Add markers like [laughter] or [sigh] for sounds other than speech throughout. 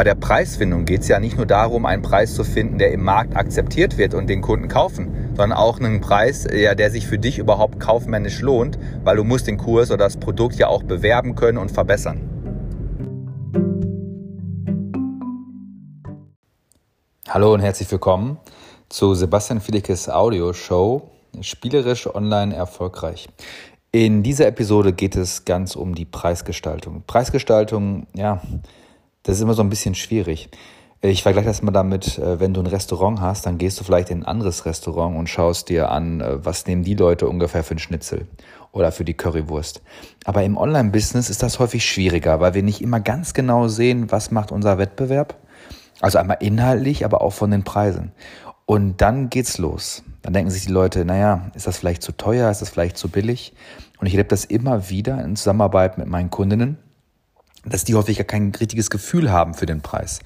bei der Preisfindung geht es ja nicht nur darum, einen Preis zu finden, der im Markt akzeptiert wird und den Kunden kaufen, sondern auch einen Preis, ja, der sich für dich überhaupt kaufmännisch lohnt, weil du musst den Kurs oder das Produkt ja auch bewerben können und verbessern. Hallo und herzlich willkommen zu Sebastian Fiedekes Audio Show Spielerisch online erfolgreich. In dieser Episode geht es ganz um die Preisgestaltung. Preisgestaltung, ja, das ist immer so ein bisschen schwierig. Ich vergleiche das mal damit, äh, wenn du ein Restaurant hast, dann gehst du vielleicht in ein anderes Restaurant und schaust dir an, äh, was nehmen die Leute ungefähr für einen Schnitzel oder für die Currywurst. Aber im Online-Business ist das häufig schwieriger, weil wir nicht immer ganz genau sehen, was macht unser Wettbewerb. Also einmal inhaltlich, aber auch von den Preisen. Und dann geht's los. Dann denken sich die Leute, naja, ist das vielleicht zu teuer, ist das vielleicht zu billig? Und ich erlebe das immer wieder in Zusammenarbeit mit meinen Kundinnen, dass die häufig gar kein richtiges Gefühl haben für den Preis.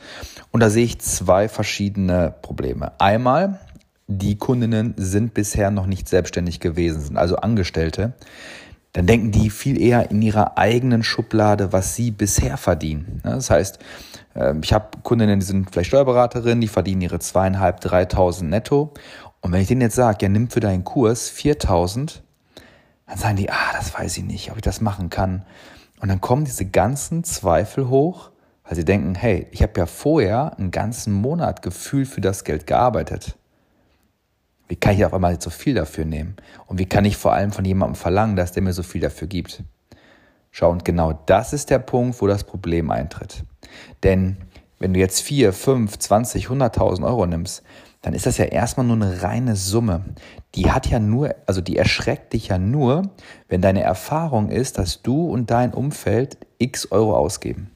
Und da sehe ich zwei verschiedene Probleme. Einmal, die Kundinnen sind bisher noch nicht selbstständig gewesen, sind also Angestellte. Dann denken die viel eher in ihrer eigenen Schublade, was sie bisher verdienen. Das heißt, ähm, ich habe Kundinnen, die sind vielleicht Steuerberaterinnen, die verdienen ihre zweieinhalb, dreitausend netto. Und wenn ich denen jetzt sage, ja, nimm für deinen Kurs viertausend, dann sagen die, ah, das weiß ich nicht, ob ich das machen kann. Und dann kommen diese ganzen Zweifel hoch, weil sie denken, hey, ich habe ja vorher einen ganzen Monat gefühlt für das Geld gearbeitet. Wie kann ich auf einmal so viel dafür nehmen? Und wie kann ich vor allem von jemandem verlangen, dass der mir so viel dafür gibt? Schau, und genau das ist der Punkt, wo das Problem eintritt. Denn wenn du jetzt 4, 5, 20, 100.000 Euro nimmst, dann ist das ja erstmal nur eine reine Summe. Die hat ja nur, also die erschreckt dich ja nur, wenn deine Erfahrung ist, dass du und dein Umfeld x Euro ausgeben.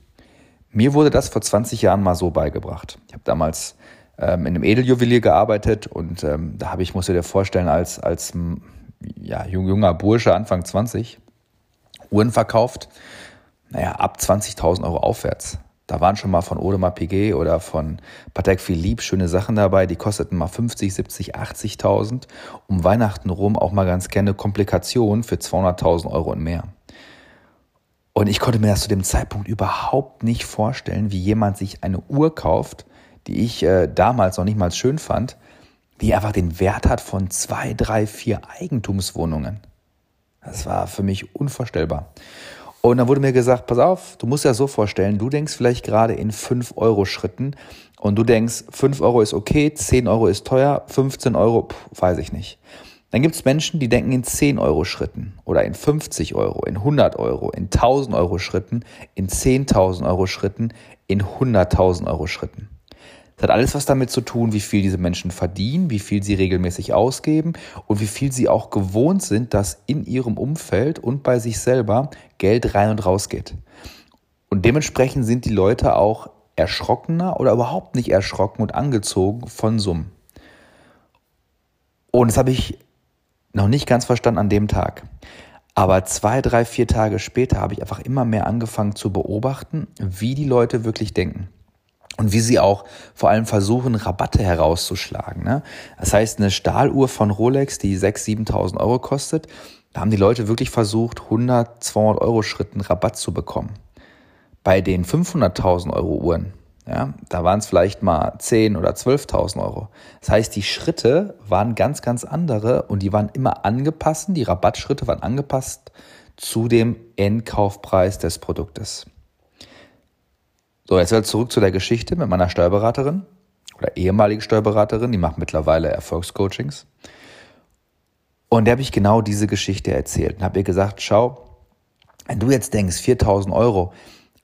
Mir wurde das vor 20 Jahren mal so beigebracht. Ich habe damals ähm, in einem Edeljuwelier gearbeitet und ähm, da habe ich, musst du dir vorstellen, als, als ja, junger Bursche, Anfang 20, Uhren verkauft, naja, ab 20.000 Euro aufwärts. Da waren schon mal von Audemars Piguet oder von Patek Philippe schöne Sachen dabei, die kosteten mal 50, 70, 80.000. Um Weihnachten rum auch mal ganz gerne Komplikationen für 200.000 Euro und mehr. Und ich konnte mir das zu dem Zeitpunkt überhaupt nicht vorstellen, wie jemand sich eine Uhr kauft, die ich äh, damals noch nicht mal schön fand, die einfach den Wert hat von zwei, drei, vier Eigentumswohnungen. Das war für mich unvorstellbar. Und dann wurde mir gesagt, pass auf, du musst ja so vorstellen, du denkst vielleicht gerade in 5 Euro Schritten und du denkst, 5 Euro ist okay, 10 Euro ist teuer, 15 Euro, pff, weiß ich nicht. Dann gibt es Menschen, die denken in 10 Euro Schritten oder in 50 Euro, in 100 Euro, in 1000 Euro Schritten, in 10.000 Euro Schritten, in 100.000 Euro Schritten. Das hat alles was damit zu tun, wie viel diese Menschen verdienen, wie viel sie regelmäßig ausgeben und wie viel sie auch gewohnt sind, dass in ihrem Umfeld und bei sich selber Geld rein und raus geht. Und dementsprechend sind die Leute auch erschrockener oder überhaupt nicht erschrocken und angezogen von Summen. Und das habe ich noch nicht ganz verstanden an dem Tag. Aber zwei, drei, vier Tage später habe ich einfach immer mehr angefangen zu beobachten, wie die Leute wirklich denken und wie sie auch vor allem versuchen, Rabatte herauszuschlagen. Ne? Das heißt, eine Stahluhr von Rolex, die 6.000, 7.000 Euro kostet, da haben die Leute wirklich versucht, 100, 200 Euro Schritten Rabatt zu bekommen. Bei den 500.000 Euro Uhren, ja, da waren es vielleicht mal 10 oder 12.000 Euro. Das heißt, die Schritte waren ganz, ganz andere und die waren immer angepasst, die Rabattschritte waren angepasst zu dem Endkaufpreis des Produktes. So, jetzt wieder zurück zu der Geschichte mit meiner Steuerberaterin oder ehemaligen Steuerberaterin, die macht mittlerweile Erfolgscoachings. Und der habe ich genau diese Geschichte erzählt und habe ihr gesagt, schau, wenn du jetzt denkst, 4000 Euro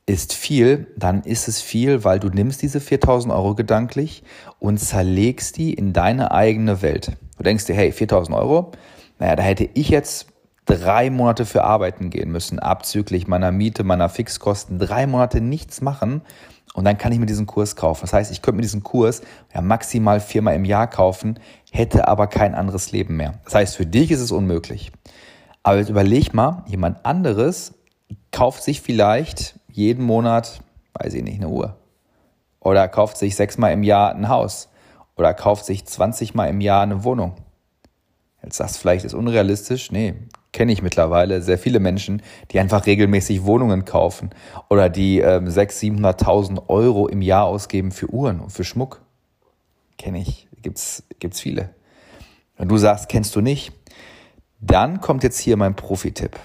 ist viel, dann ist es viel, weil du nimmst diese 4000 Euro gedanklich und zerlegst die in deine eigene Welt. Du denkst dir, hey, 4000 Euro, naja, da hätte ich jetzt drei Monate für arbeiten gehen müssen, abzüglich meiner Miete, meiner Fixkosten, drei Monate nichts machen und dann kann ich mir diesen Kurs kaufen. Das heißt, ich könnte mir diesen Kurs ja maximal viermal im Jahr kaufen, hätte aber kein anderes Leben mehr. Das heißt, für dich ist es unmöglich. Aber jetzt überleg mal, jemand anderes kauft sich vielleicht jeden Monat, weiß ich nicht, eine Uhr. Oder kauft sich sechsmal im Jahr ein Haus. Oder kauft sich 20 Mal im Jahr eine Wohnung. Jetzt sagst du vielleicht, ist unrealistisch. Nee, kenne ich mittlerweile sehr viele Menschen, die einfach regelmäßig Wohnungen kaufen oder die ähm, 600.000, 700.000 Euro im Jahr ausgeben für Uhren und für Schmuck. Kenne ich, gibt's, gibt's viele. Wenn du sagst, kennst du nicht, dann kommt jetzt hier mein Profi-Tipp.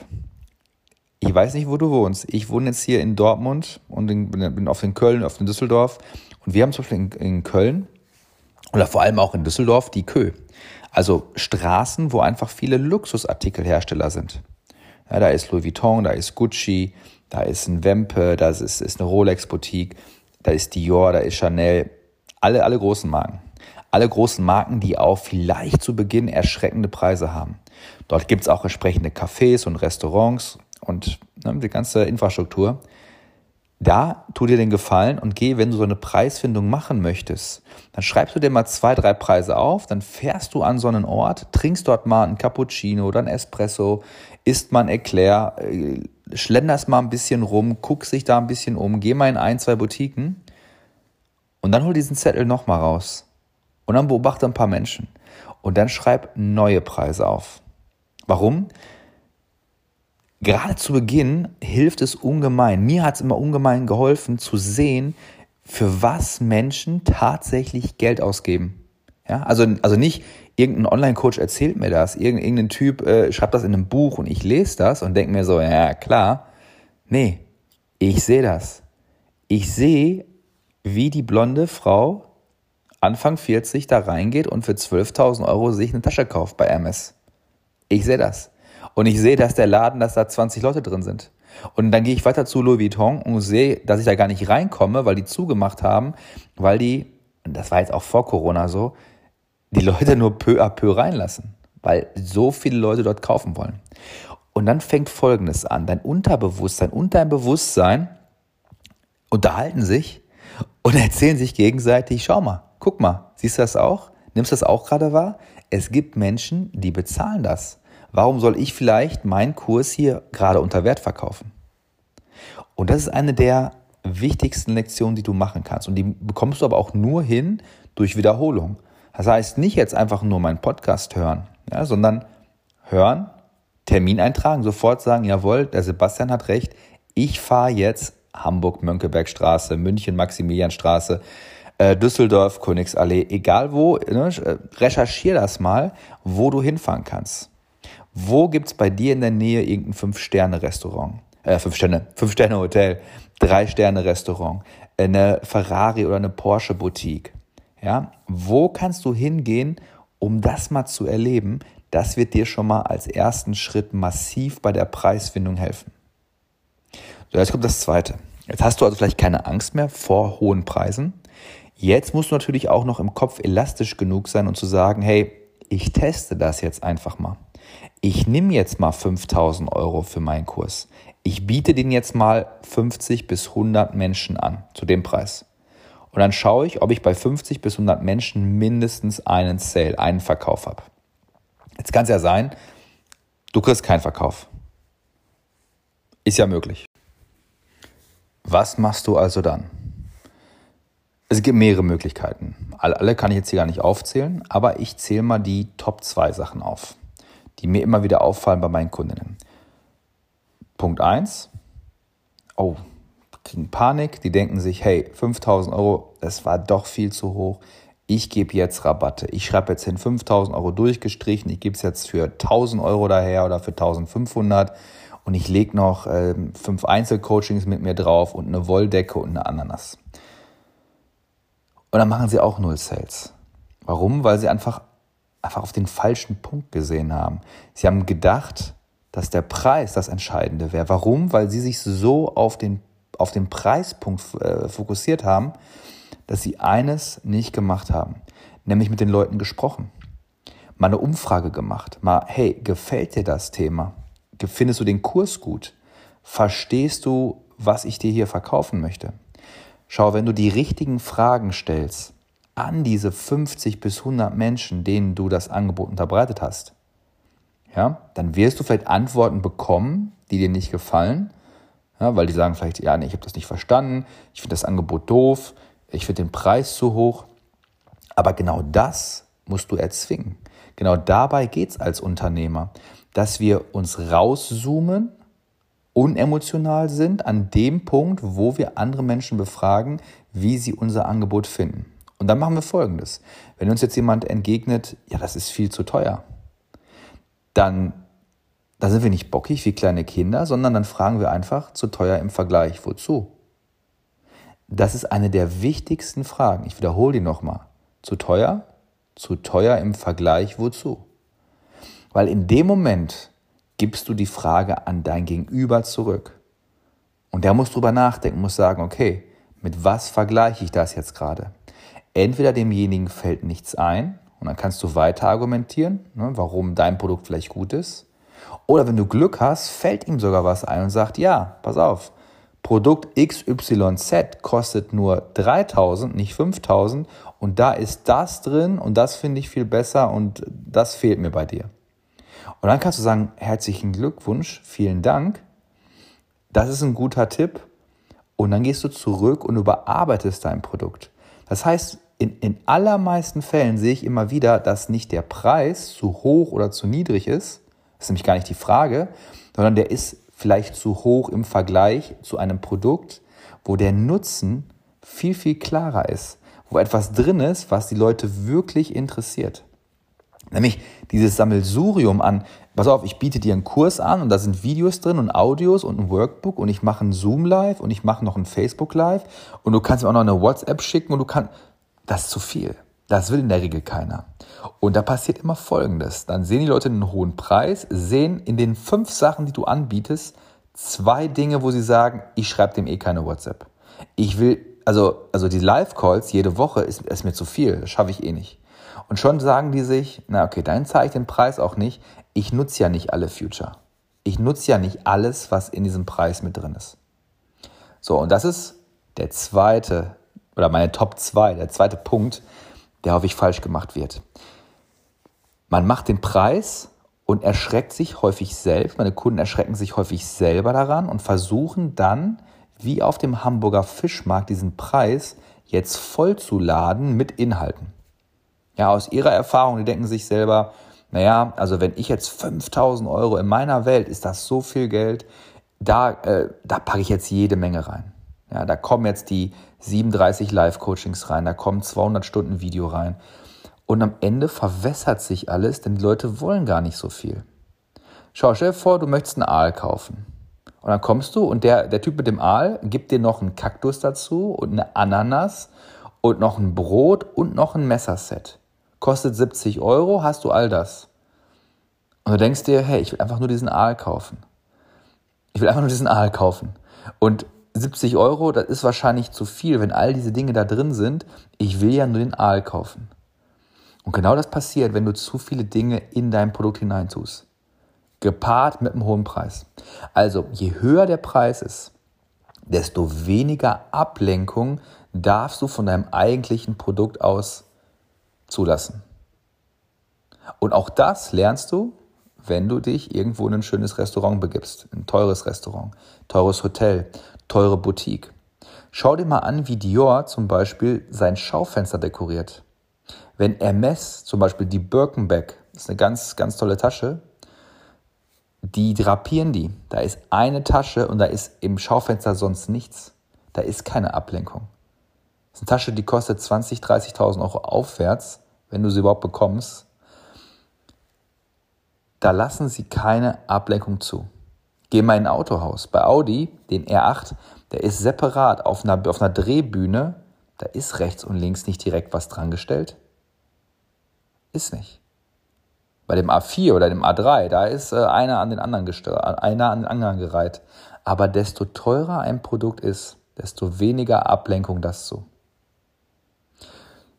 Ich weiß nicht, wo du wohnst. Ich wohne jetzt hier in Dortmund und in, bin auf in Köln, auf in Düsseldorf. Und wir haben zum Beispiel in, in Köln oder vor allem auch in Düsseldorf die Kö. Also Straßen, wo einfach viele Luxusartikelhersteller sind. Ja, da ist Louis Vuitton, da ist Gucci, da ist ein Wempe, da ist, ist eine Rolex-Boutique, da ist Dior, da ist Chanel. Alle, alle großen Marken. Alle großen Marken, die auch vielleicht zu Beginn erschreckende Preise haben. Dort gibt es auch entsprechende Cafés und Restaurants und ne, die ganze Infrastruktur. Da tu dir den Gefallen und geh, wenn du so eine Preisfindung machen möchtest, dann schreibst du dir mal zwei, drei Preise auf, dann fährst du an so einen Ort, trinkst dort mal einen Cappuccino oder einen Espresso, isst mal ein Eclair, äh, schlenderst mal ein bisschen rum, guckst dich da ein bisschen um, geh mal in ein, zwei Boutiquen und dann hol diesen Zettel nochmal raus. Und dann beobachte ein paar Menschen. Und dann schreib neue Preise auf. Warum? Gerade zu Beginn hilft es ungemein. Mir hat es immer ungemein geholfen zu sehen, für was Menschen tatsächlich Geld ausgeben. Ja, also, also nicht irgendein Online-Coach erzählt mir das, irgendein Typ äh, schreibt das in einem Buch und ich lese das und denke mir so, ja klar. Nee, ich sehe das. Ich sehe, wie die blonde Frau Anfang 40 da reingeht und für 12.000 Euro sich eine Tasche kauft bei MS. Ich sehe das. Und ich sehe, dass der Laden, dass da 20 Leute drin sind. Und dann gehe ich weiter zu Louis Vuitton und sehe, dass ich da gar nicht reinkomme, weil die zugemacht haben, weil die, das war jetzt auch vor Corona so, die Leute nur peu à peu reinlassen, weil so viele Leute dort kaufen wollen. Und dann fängt Folgendes an. Dein Unterbewusstsein und dein Bewusstsein unterhalten sich und [laughs] erzählen sich gegenseitig, schau mal, guck mal, siehst du das auch? Nimmst du das auch gerade wahr? Es gibt Menschen, die bezahlen das. Warum soll ich vielleicht meinen Kurs hier gerade unter Wert verkaufen? Und das ist eine der wichtigsten Lektionen, die du machen kannst. Und die bekommst du aber auch nur hin durch Wiederholung. Das heißt, nicht jetzt einfach nur meinen Podcast hören, ja, sondern hören, Termin eintragen, sofort sagen, jawohl, der Sebastian hat recht, ich fahre jetzt Hamburg-Mönckebergstraße, München-Maximilianstraße, äh, Düsseldorf, Königsallee, egal wo, ne, recherchier das mal, wo du hinfahren kannst. Wo gibt es bei dir in der Nähe irgendein Fünf-Sterne-Restaurant? Äh, Fünf-Sterne, Fünf-Sterne-Hotel, Drei-Sterne-Restaurant, eine Ferrari oder eine Porsche-Boutique. Ja? Wo kannst du hingehen, um das mal zu erleben? Das wird dir schon mal als ersten Schritt massiv bei der Preisfindung helfen. So, jetzt kommt das Zweite. Jetzt hast du also vielleicht keine Angst mehr vor hohen Preisen. Jetzt musst du natürlich auch noch im Kopf elastisch genug sein und zu sagen, hey, ich teste das jetzt einfach mal ich nehme jetzt mal 5000 Euro für meinen Kurs. Ich biete den jetzt mal 50 bis 100 Menschen an, zu dem Preis. Und dann schaue ich, ob ich bei 50 bis 100 Menschen mindestens einen Sale, einen Verkauf habe. Jetzt kann es ja sein, du kriegst keinen Verkauf. Ist ja möglich. Was machst du also dann? Es gibt mehrere Möglichkeiten. Alle kann ich jetzt hier gar nicht aufzählen, aber ich zähle mal die Top 2 Sachen auf die mir immer wieder auffallen bei meinen Kundinnen. Punkt 1, oh, kriegen Panik, die denken sich, hey, 5000 Euro, das war doch viel zu hoch. Ich gebe jetzt Rabatte. Ich schreibe jetzt hin 5000 Euro durchgestrichen. Ich gebe es jetzt für 1000 Euro daher oder für 1500 und ich lege noch äh, fünf Einzelcoachings mit mir drauf und eine Wolldecke und eine Ananas. Und dann machen sie auch null Sales. Warum? Weil sie einfach einfach auf den falschen Punkt gesehen haben. Sie haben gedacht, dass der Preis das Entscheidende wäre. Warum? Weil sie sich so auf den, auf den Preispunkt äh, fokussiert haben, dass sie eines nicht gemacht haben, nämlich mit den Leuten gesprochen. Mal eine Umfrage gemacht. Mal, hey, gefällt dir das Thema? Findest du den Kurs gut? Verstehst du, was ich dir hier verkaufen möchte? Schau, wenn du die richtigen Fragen stellst, an diese 50 bis 100 Menschen, denen du das Angebot unterbreitet hast, ja, dann wirst du vielleicht Antworten bekommen, die dir nicht gefallen, ja, weil die sagen vielleicht, ja, nee, ich habe das nicht verstanden, ich finde das Angebot doof, ich finde den Preis zu hoch. Aber genau das musst du erzwingen. Genau dabei geht es als Unternehmer, dass wir uns rauszoomen, unemotional sind an dem Punkt, wo wir andere Menschen befragen, wie sie unser Angebot finden. Und dann machen wir Folgendes. Wenn uns jetzt jemand entgegnet, ja, das ist viel zu teuer, dann, dann sind wir nicht bockig wie kleine Kinder, sondern dann fragen wir einfach, zu teuer im Vergleich, wozu? Das ist eine der wichtigsten Fragen. Ich wiederhole die nochmal. Zu teuer? Zu teuer im Vergleich wozu? Weil in dem Moment gibst du die Frage an dein Gegenüber zurück. Und der muss drüber nachdenken, muss sagen, okay, mit was vergleiche ich das jetzt gerade? Entweder demjenigen fällt nichts ein und dann kannst du weiter argumentieren, ne, warum dein Produkt vielleicht gut ist. Oder wenn du Glück hast, fällt ihm sogar was ein und sagt, ja, pass auf, Produkt XYZ kostet nur 3000, nicht 5000 und da ist das drin und das finde ich viel besser und das fehlt mir bei dir. Und dann kannst du sagen, herzlichen Glückwunsch, vielen Dank, das ist ein guter Tipp und dann gehst du zurück und überarbeitest dein Produkt. Das heißt, in, in allermeisten Fällen sehe ich immer wieder, dass nicht der Preis zu hoch oder zu niedrig ist, das ist nämlich gar nicht die Frage, sondern der ist vielleicht zu hoch im Vergleich zu einem Produkt, wo der Nutzen viel, viel klarer ist, wo etwas drin ist, was die Leute wirklich interessiert. Nämlich dieses Sammelsurium an, pass auf, ich biete dir einen Kurs an und da sind Videos drin und Audios und ein Workbook und ich mache ein Zoom Live und ich mache noch ein Facebook Live und du kannst mir auch noch eine WhatsApp schicken und du kannst, das ist zu viel. Das will in der Regel keiner. Und da passiert immer Folgendes. Dann sehen die Leute einen hohen Preis, sehen in den fünf Sachen, die du anbietest, zwei Dinge, wo sie sagen, ich schreibe dem eh keine WhatsApp. Ich will, also, also die Live-Calls jede Woche ist, ist mir zu viel, das schaffe ich eh nicht. Und schon sagen die sich, na okay, dann zahle ich den Preis auch nicht. Ich nutze ja nicht alle Future. Ich nutze ja nicht alles, was in diesem Preis mit drin ist. So, und das ist der zweite, oder meine Top 2, der zweite Punkt, der häufig falsch gemacht wird. Man macht den Preis und erschreckt sich häufig selbst, meine Kunden erschrecken sich häufig selber daran und versuchen dann, wie auf dem Hamburger Fischmarkt, diesen Preis jetzt vollzuladen mit Inhalten. Ja, aus ihrer Erfahrung, die denken sich selber, naja, also wenn ich jetzt 5000 Euro in meiner Welt, ist das so viel Geld, da, äh, da packe ich jetzt jede Menge rein. Ja, da kommen jetzt die 37 Live-Coachings rein, da kommen 200 Stunden Video rein. Und am Ende verwässert sich alles, denn die Leute wollen gar nicht so viel. Schau, stell dir vor, du möchtest einen Aal kaufen. Und dann kommst du und der, der Typ mit dem Aal gibt dir noch einen Kaktus dazu und eine Ananas und noch ein Brot und noch ein Messerset. Kostet 70 Euro, hast du all das. Und du denkst dir, hey, ich will einfach nur diesen Aal kaufen. Ich will einfach nur diesen Aal kaufen. Und 70 Euro, das ist wahrscheinlich zu viel, wenn all diese Dinge da drin sind. Ich will ja nur den Aal kaufen. Und genau das passiert, wenn du zu viele Dinge in dein Produkt hineintust. Gepaart mit einem hohen Preis. Also, je höher der Preis ist, desto weniger Ablenkung darfst du von deinem eigentlichen Produkt aus zulassen. Und auch das lernst du, wenn du dich irgendwo in ein schönes Restaurant begibst, ein teures Restaurant, teures Hotel, teure Boutique. Schau dir mal an, wie Dior zum Beispiel sein Schaufenster dekoriert. Wenn Hermes zum Beispiel die Birkenbeck, das ist eine ganz, ganz tolle Tasche, die drapieren die. Da ist eine Tasche und da ist im Schaufenster sonst nichts. Da ist keine Ablenkung. Eine Tasche, die kostet 20.000, 30.000 Euro aufwärts, wenn du sie überhaupt bekommst. Da lassen sie keine Ablenkung zu. Geh mal in ein Autohaus. Bei Audi, den R8, der ist separat auf einer, auf einer Drehbühne. Da ist rechts und links nicht direkt was dran gestellt. Ist nicht. Bei dem A4 oder dem A3, da ist äh, einer an den anderen einer an den anderen gereiht. Aber desto teurer ein Produkt ist, desto weniger Ablenkung das zu.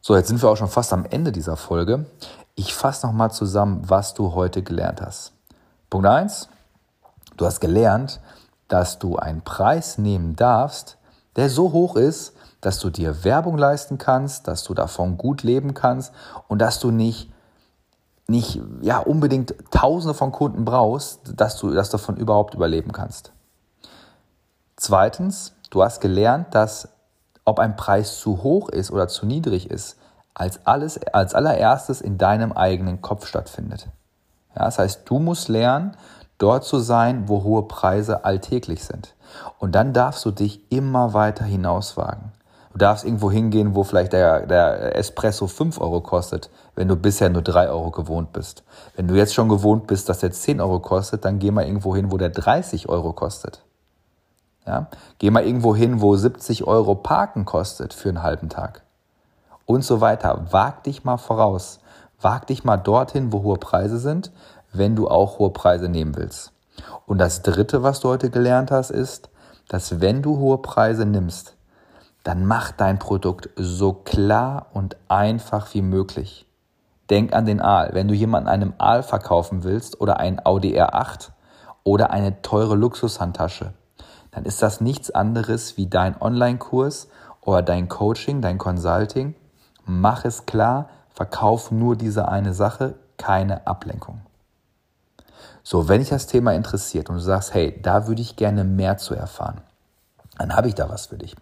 So, jetzt sind wir auch schon fast am Ende dieser Folge. Ich fasse nochmal zusammen, was du heute gelernt hast. Punkt 1. Du hast gelernt, dass du einen Preis nehmen darfst, der so hoch ist, dass du dir Werbung leisten kannst, dass du davon gut leben kannst und dass du nicht, nicht ja, unbedingt Tausende von Kunden brauchst, dass du, dass davon überhaupt überleben kannst. Zweitens, du hast gelernt, dass ob ein Preis zu hoch ist oder zu niedrig ist, als, alles, als allererstes in deinem eigenen Kopf stattfindet. Ja, das heißt, du musst lernen, dort zu sein, wo hohe Preise alltäglich sind. Und dann darfst du dich immer weiter hinauswagen. Du darfst irgendwo hingehen, wo vielleicht der, der Espresso 5 Euro kostet, wenn du bisher nur 3 Euro gewohnt bist. Wenn du jetzt schon gewohnt bist, dass der 10 Euro kostet, dann geh mal irgendwo hin, wo der 30 Euro kostet. Ja? Geh mal irgendwo hin, wo 70 Euro Parken kostet für einen halben Tag. Und so weiter. Wag dich mal voraus. Wag dich mal dorthin, wo hohe Preise sind, wenn du auch hohe Preise nehmen willst. Und das Dritte, was du heute gelernt hast, ist, dass wenn du hohe Preise nimmst, dann mach dein Produkt so klar und einfach wie möglich. Denk an den Aal. Wenn du jemanden einem Aal verkaufen willst oder ein Audi R8 oder eine teure Luxushandtasche, dann ist das nichts anderes wie dein Online-Kurs oder dein Coaching, dein Consulting. Mach es klar, verkauf nur diese eine Sache, keine Ablenkung. So, wenn dich das Thema interessiert und du sagst, hey, da würde ich gerne mehr zu erfahren, dann habe ich da was für dich.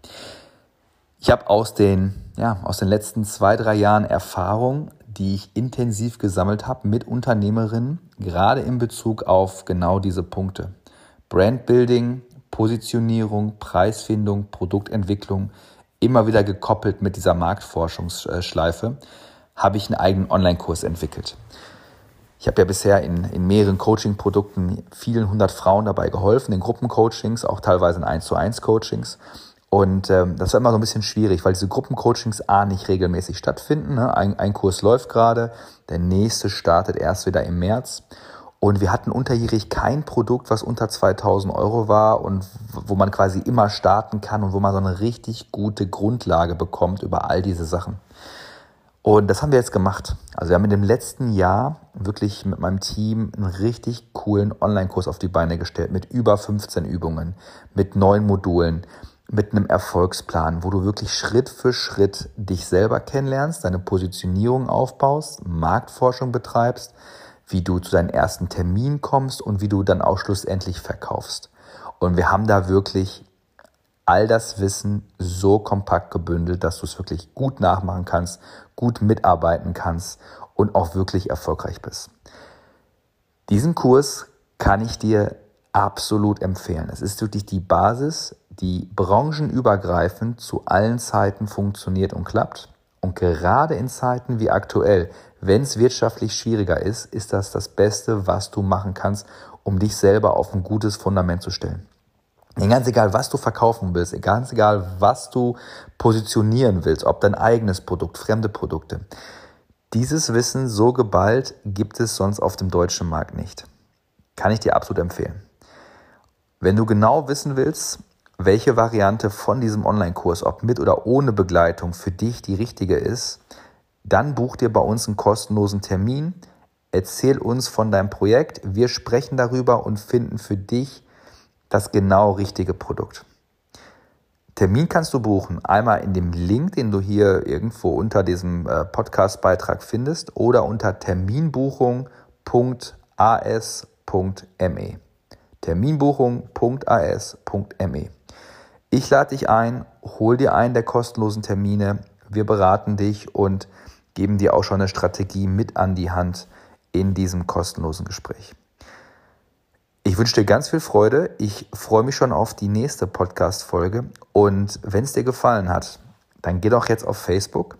Ich habe aus den, ja, aus den letzten zwei, drei Jahren Erfahrung, die ich intensiv gesammelt habe mit Unternehmerinnen, gerade in Bezug auf genau diese Punkte. Brandbuilding, Positionierung, Preisfindung, Produktentwicklung, immer wieder gekoppelt mit dieser Marktforschungsschleife, habe ich einen eigenen Online-Kurs entwickelt. Ich habe ja bisher in, in mehreren Coaching-Produkten vielen hundert Frauen dabei geholfen, in Gruppencoachings, auch teilweise in 1 zu 1 Coachings. Und ähm, das war immer so ein bisschen schwierig, weil diese Gruppencoachings A nicht regelmäßig stattfinden. Ne? Ein, ein Kurs läuft gerade, der nächste startet erst wieder im März. Und wir hatten unterjährig kein Produkt, was unter 2000 Euro war und wo man quasi immer starten kann und wo man so eine richtig gute Grundlage bekommt über all diese Sachen. Und das haben wir jetzt gemacht. Also wir haben in dem letzten Jahr wirklich mit meinem Team einen richtig coolen Online-Kurs auf die Beine gestellt mit über 15 Übungen, mit neun Modulen, mit einem Erfolgsplan, wo du wirklich Schritt für Schritt dich selber kennenlernst, deine Positionierung aufbaust, Marktforschung betreibst, wie du zu deinem ersten Termin kommst und wie du dann auch schlussendlich verkaufst. Und wir haben da wirklich all das Wissen so kompakt gebündelt, dass du es wirklich gut nachmachen kannst, gut mitarbeiten kannst und auch wirklich erfolgreich bist. Diesen Kurs kann ich dir absolut empfehlen. Es ist wirklich die Basis, die branchenübergreifend zu allen Zeiten funktioniert und klappt. Und gerade in Zeiten wie aktuell, wenn es wirtschaftlich schwieriger ist, ist das das Beste, was du machen kannst, um dich selber auf ein gutes Fundament zu stellen. Denn ganz egal, was du verkaufen willst, ganz egal, was du positionieren willst, ob dein eigenes Produkt, fremde Produkte, dieses Wissen so geballt gibt es sonst auf dem deutschen Markt nicht. Kann ich dir absolut empfehlen. Wenn du genau wissen willst, welche Variante von diesem Online-Kurs, ob mit oder ohne Begleitung, für dich die richtige ist, dann buch dir bei uns einen kostenlosen Termin, erzähl uns von deinem Projekt, wir sprechen darüber und finden für dich das genau richtige Produkt. Termin kannst du buchen, einmal in dem Link, den du hier irgendwo unter diesem äh, Podcast-Beitrag findest oder unter terminbuchung.as.me. Terminbuchung.as.me. Ich lade dich ein, hol dir einen der kostenlosen Termine, wir beraten dich und geben dir auch schon eine Strategie mit an die Hand in diesem kostenlosen Gespräch. Ich wünsche dir ganz viel Freude. Ich freue mich schon auf die nächste Podcast-Folge. Und wenn es dir gefallen hat, dann geh doch jetzt auf Facebook,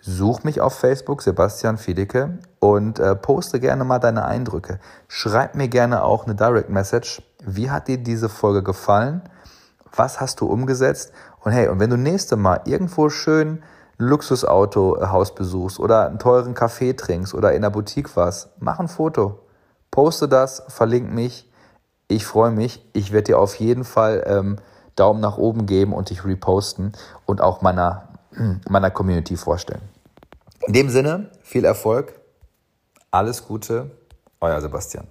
such mich auf Facebook, Sebastian Fiedeke, und äh, poste gerne mal deine Eindrücke. Schreib mir gerne auch eine Direct Message. Wie hat dir diese Folge gefallen? Was hast du umgesetzt? Und hey, und wenn du nächste Mal irgendwo schön Luxusautohaus besuchst oder einen teuren Kaffee trinkst oder in der Boutique warst, mach ein Foto. Poste das, verlink mich. Ich freue mich. Ich werde dir auf jeden Fall ähm, Daumen nach oben geben und dich reposten und auch meiner, [clears throat] meiner Community vorstellen. In dem Sinne, viel Erfolg, alles Gute, euer Sebastian.